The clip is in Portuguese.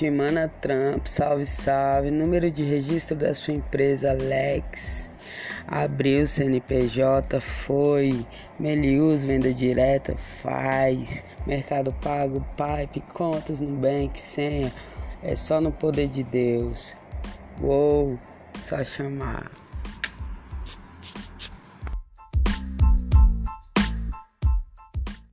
Shimana Trump, salve, salve. Número de registro da sua empresa Lex. Abriu CNPJ, foi. Melius, venda direta, faz. Mercado Pago, Pipe, contas no Bank, senha. É só no poder de Deus. Uou, só chamar.